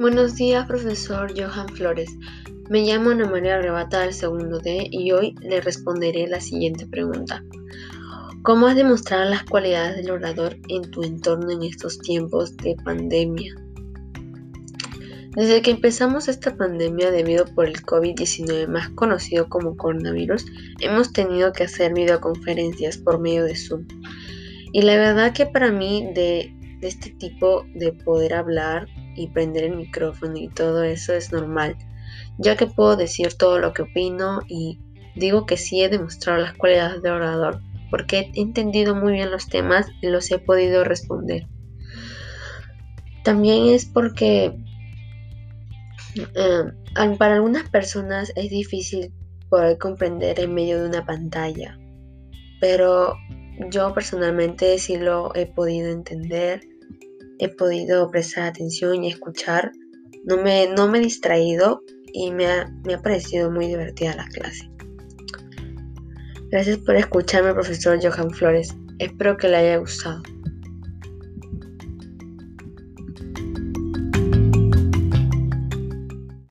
Buenos días, profesor Johan Flores. Me llamo Ana María Arrebata del segundo D y hoy le responderé la siguiente pregunta. ¿Cómo has demostrado las cualidades del orador en tu entorno en estos tiempos de pandemia? Desde que empezamos esta pandemia debido por el COVID-19 más conocido como coronavirus, hemos tenido que hacer videoconferencias por medio de Zoom. Y la verdad que para mí de este tipo de poder hablar y prender el micrófono y todo eso es normal, ya que puedo decir todo lo que opino y digo que sí he demostrado las cualidades de orador, porque he entendido muy bien los temas y los he podido responder. También es porque eh, para algunas personas es difícil poder comprender en medio de una pantalla, pero yo personalmente sí lo he podido entender he podido prestar atención y escuchar. No me, no me he distraído y me ha, me ha parecido muy divertida la clase. Gracias por escucharme, profesor Johan Flores. Espero que le haya gustado.